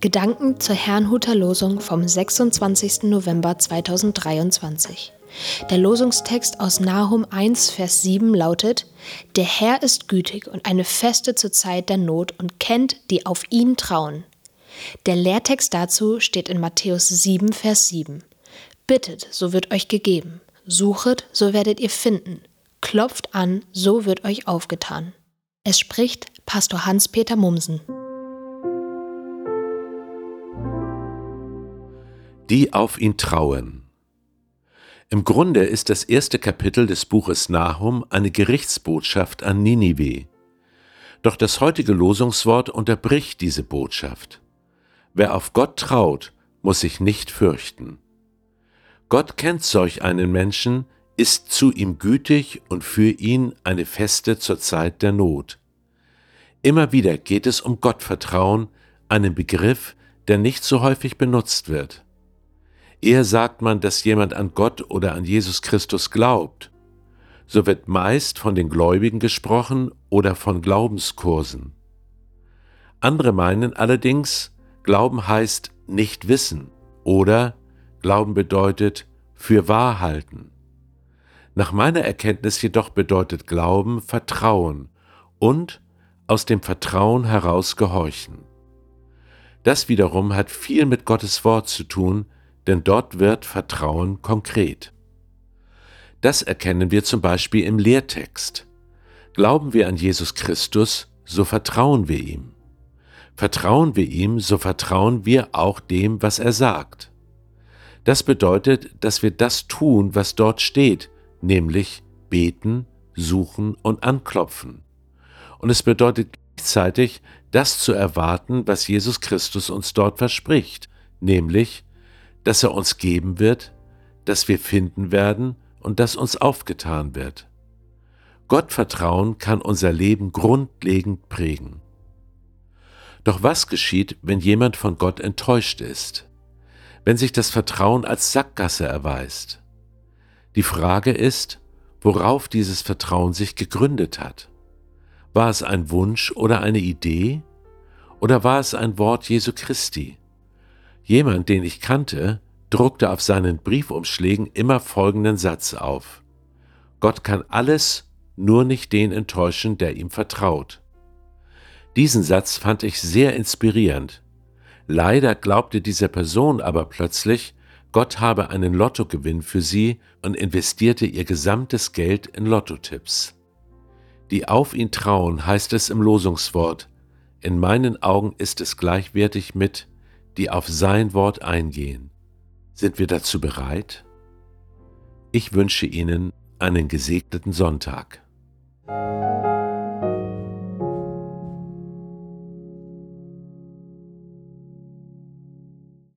Gedanken zur Herrnhuter Losung vom 26. November 2023. Der Losungstext aus Nahum 1, Vers 7 lautet: Der Herr ist gütig und eine Feste zur Zeit der Not und kennt, die auf ihn trauen. Der Lehrtext dazu steht in Matthäus 7, Vers 7. Bittet, so wird euch gegeben. Suchet, so werdet ihr finden. Klopft an, so wird euch aufgetan. Es spricht Pastor Hans-Peter Mumsen. Die auf ihn trauen. Im Grunde ist das erste Kapitel des Buches Nahum eine Gerichtsbotschaft an Ninive. Doch das heutige Losungswort unterbricht diese Botschaft. Wer auf Gott traut, muss sich nicht fürchten. Gott kennt solch einen Menschen, ist zu ihm gütig und für ihn eine Feste zur Zeit der Not. Immer wieder geht es um Gottvertrauen, einen Begriff, der nicht so häufig benutzt wird. Eher sagt man, dass jemand an Gott oder an Jesus Christus glaubt. So wird meist von den Gläubigen gesprochen oder von Glaubenskursen. Andere meinen allerdings, Glauben heißt nicht wissen oder Glauben bedeutet für wahr halten. Nach meiner Erkenntnis jedoch bedeutet Glauben Vertrauen und aus dem Vertrauen heraus gehorchen. Das wiederum hat viel mit Gottes Wort zu tun, denn dort wird Vertrauen konkret. Das erkennen wir zum Beispiel im Lehrtext. Glauben wir an Jesus Christus, so vertrauen wir ihm. Vertrauen wir ihm, so vertrauen wir auch dem, was er sagt. Das bedeutet, dass wir das tun, was dort steht, nämlich beten, suchen und anklopfen. Und es bedeutet gleichzeitig, das zu erwarten, was Jesus Christus uns dort verspricht, nämlich dass er uns geben wird, dass wir finden werden und dass uns aufgetan wird. Gottvertrauen kann unser Leben grundlegend prägen. Doch was geschieht, wenn jemand von Gott enttäuscht ist? Wenn sich das Vertrauen als Sackgasse erweist? Die Frage ist, worauf dieses Vertrauen sich gegründet hat. War es ein Wunsch oder eine Idee? Oder war es ein Wort Jesu Christi? Jemand, den ich kannte, druckte auf seinen Briefumschlägen immer folgenden Satz auf. Gott kann alles, nur nicht den enttäuschen, der ihm vertraut. Diesen Satz fand ich sehr inspirierend. Leider glaubte diese Person aber plötzlich, Gott habe einen Lottogewinn für sie und investierte ihr gesamtes Geld in Lottotipps. Die auf ihn trauen heißt es im Losungswort. In meinen Augen ist es gleichwertig mit die auf sein Wort eingehen. Sind wir dazu bereit? Ich wünsche Ihnen einen gesegneten Sonntag.